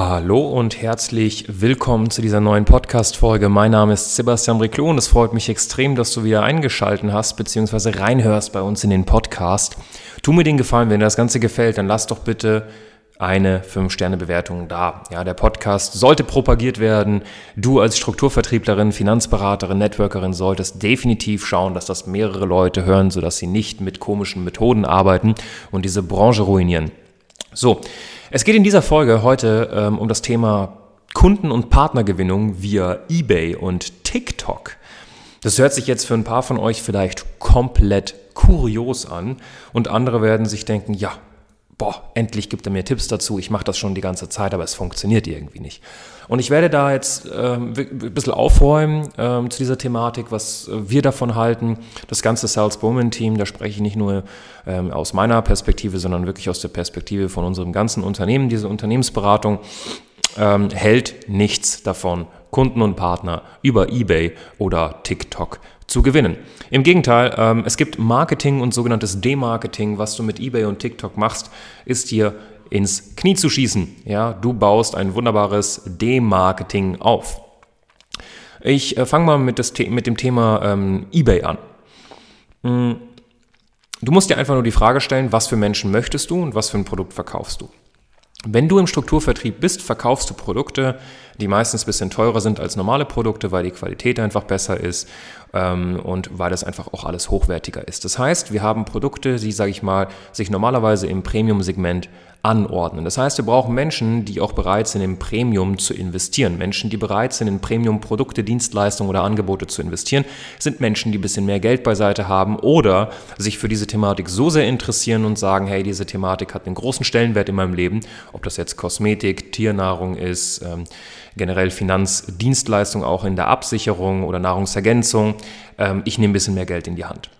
Hallo und herzlich willkommen zu dieser neuen Podcast-Folge. Mein Name ist Sebastian Riclo und es freut mich extrem, dass du wieder eingeschaltet hast bzw. reinhörst bei uns in den Podcast. Tu mir den Gefallen, wenn dir das Ganze gefällt, dann lass doch bitte eine 5-Sterne-Bewertung da. Ja, der Podcast sollte propagiert werden. Du als Strukturvertrieblerin, Finanzberaterin, Networkerin solltest definitiv schauen, dass das mehrere Leute hören, sodass sie nicht mit komischen Methoden arbeiten und diese Branche ruinieren. So, es geht in dieser Folge heute ähm, um das Thema Kunden- und Partnergewinnung via eBay und TikTok. Das hört sich jetzt für ein paar von euch vielleicht komplett kurios an und andere werden sich denken, ja, boah, endlich gibt er mir Tipps dazu, ich mache das schon die ganze Zeit, aber es funktioniert irgendwie nicht. Und ich werde da jetzt ähm, ein bisschen aufräumen ähm, zu dieser Thematik, was wir davon halten. Das ganze Sales Bowman Team, da spreche ich nicht nur ähm, aus meiner Perspektive, sondern wirklich aus der Perspektive von unserem ganzen Unternehmen. Diese Unternehmensberatung ähm, hält nichts davon, Kunden und Partner über eBay oder TikTok zu gewinnen. Im Gegenteil, ähm, es gibt Marketing und sogenanntes Demarketing. Was du mit eBay und TikTok machst, ist dir ins Knie zu schießen. Ja, du baust ein wunderbares Demarketing auf. Ich äh, fange mal mit, das, mit, dem Thema ähm, eBay an. Mm, du musst dir einfach nur die Frage stellen, was für Menschen möchtest du und was für ein Produkt verkaufst du. Wenn du im Strukturvertrieb bist, verkaufst du Produkte, die meistens ein bisschen teurer sind als normale Produkte, weil die Qualität einfach besser ist ähm, und weil das einfach auch alles hochwertiger ist. Das heißt, wir haben Produkte, die, sage ich mal, sich normalerweise im Premium-Segment anordnen. Das heißt, wir brauchen Menschen, die auch bereit sind, in Premium zu investieren. Menschen, die bereit sind, in Premium-Produkte, Dienstleistungen oder Angebote zu investieren, sind Menschen, die ein bisschen mehr Geld beiseite haben oder sich für diese Thematik so sehr interessieren und sagen, hey, diese Thematik hat einen großen Stellenwert in meinem Leben, ob das jetzt Kosmetik, Tiernahrung ist, ähm, generell Finanzdienstleistung auch in der Absicherung oder Nahrungsergänzung. Ähm, ich nehme ein bisschen mehr Geld in die Hand.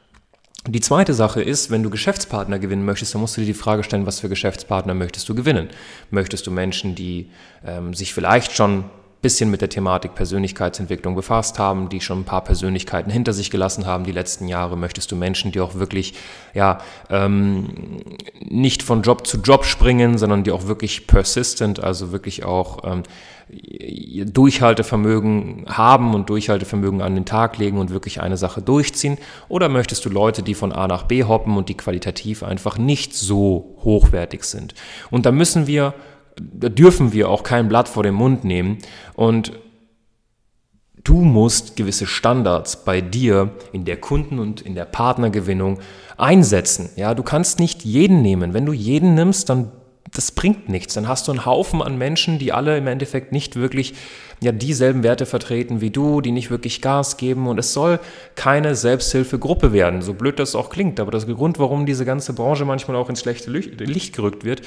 Die zweite Sache ist, wenn du Geschäftspartner gewinnen möchtest, dann musst du dir die Frage stellen, was für Geschäftspartner möchtest du gewinnen? Möchtest du Menschen, die ähm, sich vielleicht schon bisschen mit der Thematik Persönlichkeitsentwicklung befasst haben, die schon ein paar Persönlichkeiten hinter sich gelassen haben die letzten Jahre, möchtest du Menschen, die auch wirklich ja ähm, nicht von Job zu Job springen, sondern die auch wirklich persistent, also wirklich auch ähm, Durchhaltevermögen haben und Durchhaltevermögen an den Tag legen und wirklich eine Sache durchziehen? Oder möchtest du Leute, die von A nach B hoppen und die qualitativ einfach nicht so hochwertig sind? Und da müssen wir da dürfen wir auch kein Blatt vor den Mund nehmen und du musst gewisse Standards bei dir in der Kunden- und in der Partnergewinnung einsetzen. Ja, du kannst nicht jeden nehmen. Wenn du jeden nimmst, dann das bringt nichts. Dann hast du einen Haufen an Menschen, die alle im Endeffekt nicht wirklich ja, dieselben Werte vertreten wie du, die nicht wirklich Gas geben. Und es soll keine Selbsthilfegruppe werden, so blöd das auch klingt. Aber das Grund, warum diese ganze Branche manchmal auch ins schlechte Licht gerückt wird,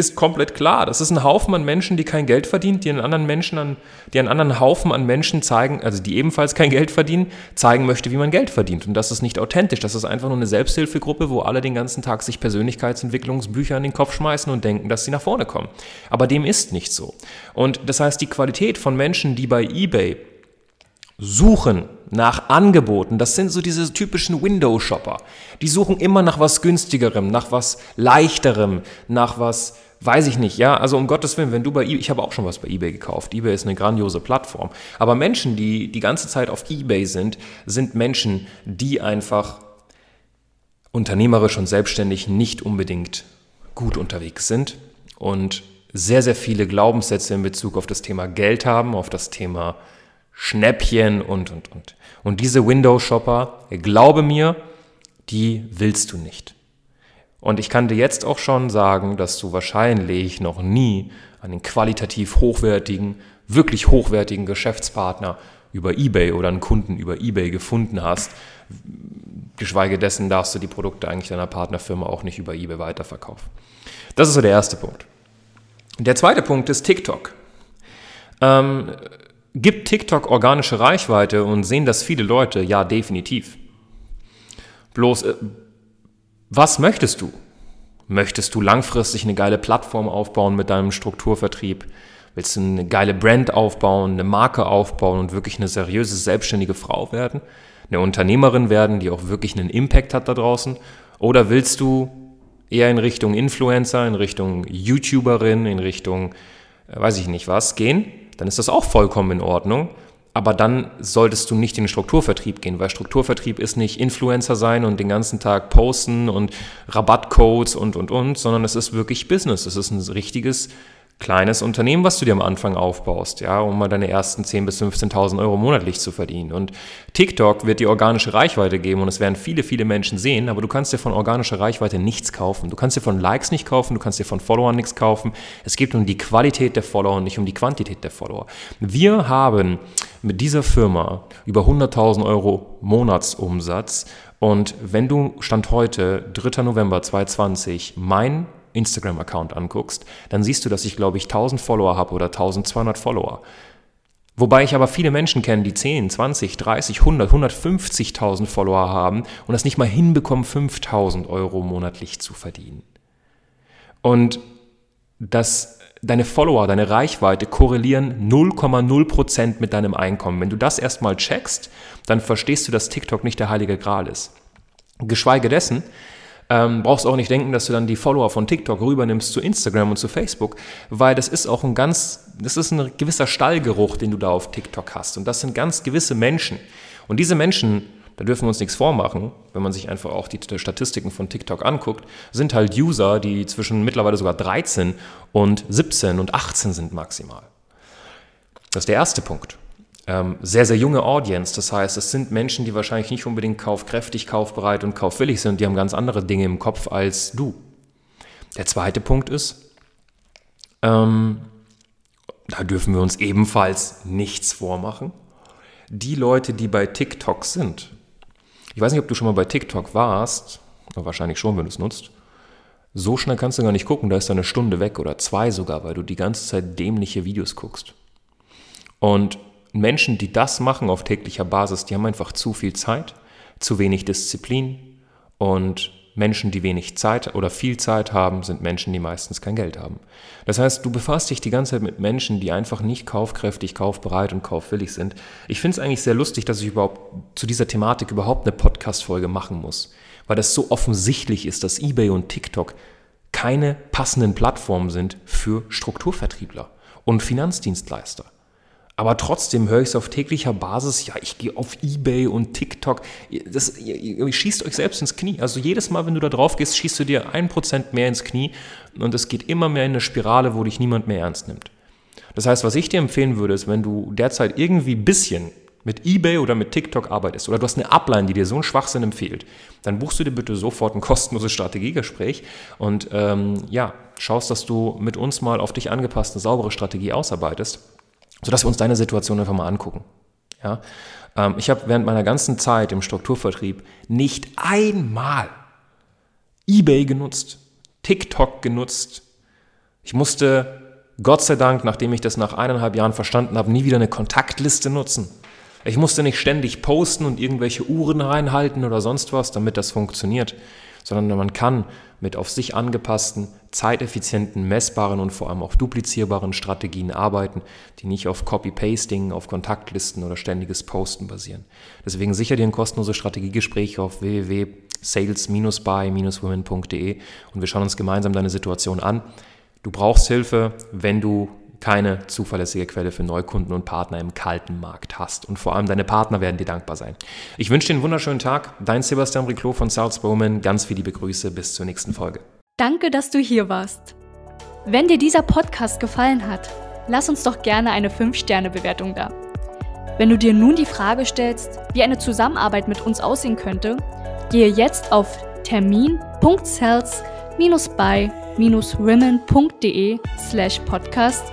ist komplett klar. Das ist ein Haufen an Menschen, die kein Geld verdienen, die einen anderen Menschen an, die einen anderen Haufen an Menschen zeigen, also die ebenfalls kein Geld verdienen, zeigen möchte, wie man Geld verdient. Und das ist nicht authentisch. Das ist einfach nur eine Selbsthilfegruppe, wo alle den ganzen Tag sich Persönlichkeitsentwicklungsbücher in den Kopf schmeißen und denken, dass sie nach vorne kommen. Aber dem ist nicht so. Und das heißt, die Qualität von Menschen, die bei eBay suchen nach Angeboten. Das sind so diese typischen Window-Shopper. Die suchen immer nach was günstigerem, nach was leichterem, nach was weiß ich nicht, ja, also um Gottes Willen, wenn du bei eBay, ich habe auch schon was bei eBay gekauft, eBay ist eine grandiose Plattform, aber Menschen, die die ganze Zeit auf eBay sind, sind Menschen, die einfach unternehmerisch und selbstständig nicht unbedingt gut unterwegs sind und sehr, sehr viele Glaubenssätze in Bezug auf das Thema Geld haben, auf das Thema Schnäppchen und, und, und. Und diese Window-Shopper, glaube mir, die willst du nicht. Und ich kann dir jetzt auch schon sagen, dass du wahrscheinlich noch nie einen qualitativ hochwertigen, wirklich hochwertigen Geschäftspartner über eBay oder einen Kunden über eBay gefunden hast. Geschweige dessen darfst du die Produkte eigentlich deiner Partnerfirma auch nicht über eBay weiterverkaufen. Das ist so der erste Punkt. Der zweite Punkt ist TikTok. Ähm, gibt TikTok organische Reichweite und sehen das viele Leute? Ja, definitiv. Bloß, äh, was möchtest du? Möchtest du langfristig eine geile Plattform aufbauen mit deinem Strukturvertrieb? Willst du eine geile Brand aufbauen, eine Marke aufbauen und wirklich eine seriöse, selbstständige Frau werden? Eine Unternehmerin werden, die auch wirklich einen Impact hat da draußen? Oder willst du eher in Richtung Influencer, in Richtung YouTuberin, in Richtung, äh, weiß ich nicht was, gehen? Dann ist das auch vollkommen in Ordnung. Aber dann solltest du nicht in den Strukturvertrieb gehen, weil Strukturvertrieb ist nicht Influencer sein und den ganzen Tag posten und Rabattcodes und, und, und, sondern es ist wirklich Business. Es ist ein richtiges kleines Unternehmen, was du dir am Anfang aufbaust, ja, um mal deine ersten 10.000 bis 15.000 Euro monatlich zu verdienen. Und TikTok wird dir organische Reichweite geben und es werden viele, viele Menschen sehen, aber du kannst dir von organischer Reichweite nichts kaufen. Du kannst dir von Likes nicht kaufen, du kannst dir von Followern nichts kaufen. Es geht um die Qualität der Follower und nicht um die Quantität der Follower. Wir haben mit dieser Firma über 100.000 Euro Monatsumsatz und wenn du Stand heute, 3. November 2020, mein Instagram-Account anguckst, dann siehst du, dass ich, glaube ich, 1000 Follower habe oder 1200 Follower. Wobei ich aber viele Menschen kenne, die 10, 20, 30, 100, 150.000 Follower haben und das nicht mal hinbekommen, 5000 Euro monatlich zu verdienen. Und dass deine Follower, deine Reichweite korrelieren 0,0% mit deinem Einkommen. Wenn du das erstmal checkst, dann verstehst du, dass TikTok nicht der heilige Gral ist. Geschweige dessen, ähm, brauchst auch nicht denken, dass du dann die Follower von TikTok rübernimmst zu Instagram und zu Facebook, weil das ist auch ein ganz, das ist ein gewisser Stallgeruch, den du da auf TikTok hast. Und das sind ganz gewisse Menschen. Und diese Menschen, da dürfen wir uns nichts vormachen, wenn man sich einfach auch die Statistiken von TikTok anguckt, sind halt User, die zwischen mittlerweile sogar 13 und 17 und 18 sind maximal. Das ist der erste Punkt ähm, sehr, sehr junge Audience. Das heißt, es sind Menschen, die wahrscheinlich nicht unbedingt kaufkräftig, kaufbereit und kaufwillig sind. Die haben ganz andere Dinge im Kopf als du. Der zweite Punkt ist, ähm, da dürfen wir uns ebenfalls nichts vormachen. Die Leute, die bei TikTok sind, ich weiß nicht, ob du schon mal bei TikTok warst, wahrscheinlich schon, wenn du es nutzt. So schnell kannst du gar nicht gucken, da ist eine Stunde weg oder zwei sogar, weil du die ganze Zeit dämliche Videos guckst. Und Menschen, die das machen auf täglicher Basis, die haben einfach zu viel Zeit, zu wenig Disziplin und Menschen, die wenig Zeit oder viel Zeit haben, sind Menschen, die meistens kein Geld haben. Das heißt, du befasst dich die ganze Zeit mit Menschen, die einfach nicht kaufkräftig, kaufbereit und kaufwillig sind. Ich finde es eigentlich sehr lustig, dass ich überhaupt zu dieser Thematik überhaupt eine Podcast-Folge machen muss, weil das so offensichtlich ist, dass eBay und TikTok keine passenden Plattformen sind für Strukturvertriebler und Finanzdienstleister. Aber trotzdem höre ich es auf täglicher Basis, ja, ich gehe auf Ebay und TikTok. Das, ihr, ihr schießt euch selbst ins Knie. Also jedes Mal, wenn du da drauf gehst, schießt du dir ein Prozent mehr ins Knie und es geht immer mehr in eine Spirale, wo dich niemand mehr ernst nimmt. Das heißt, was ich dir empfehlen würde, ist, wenn du derzeit irgendwie ein bisschen mit eBay oder mit TikTok arbeitest oder du hast eine Upline, die dir so einen Schwachsinn empfiehlt, dann buchst du dir bitte sofort ein kostenloses Strategiegespräch und ähm, ja, schaust, dass du mit uns mal auf dich angepasste, saubere Strategie ausarbeitest sodass wir uns deine Situation einfach mal angucken. Ja? Ähm, ich habe während meiner ganzen Zeit im Strukturvertrieb nicht einmal eBay genutzt, TikTok genutzt. Ich musste, Gott sei Dank, nachdem ich das nach eineinhalb Jahren verstanden habe, nie wieder eine Kontaktliste nutzen. Ich musste nicht ständig posten und irgendwelche Uhren reinhalten oder sonst was, damit das funktioniert, sondern man kann mit auf sich angepassten, zeiteffizienten, messbaren und vor allem auch duplizierbaren Strategien arbeiten, die nicht auf Copy-Pasting, auf Kontaktlisten oder ständiges Posten basieren. Deswegen sicher dir ein kostenloses Strategiegespräch auf www.sales-by-women.de und wir schauen uns gemeinsam deine Situation an. Du brauchst Hilfe, wenn du keine zuverlässige Quelle für Neukunden und Partner im kalten Markt hast. Und vor allem deine Partner werden dir dankbar sein. Ich wünsche dir einen wunderschönen Tag. Dein Sebastian Riclot von Salzbowman. Ganz viele liebe Grüße. Bis zur nächsten Folge. Danke, dass du hier warst. Wenn dir dieser Podcast gefallen hat, lass uns doch gerne eine 5-Sterne-Bewertung da. Wenn du dir nun die Frage stellst, wie eine Zusammenarbeit mit uns aussehen könnte, gehe jetzt auf termin.cells-by-women.de slash podcast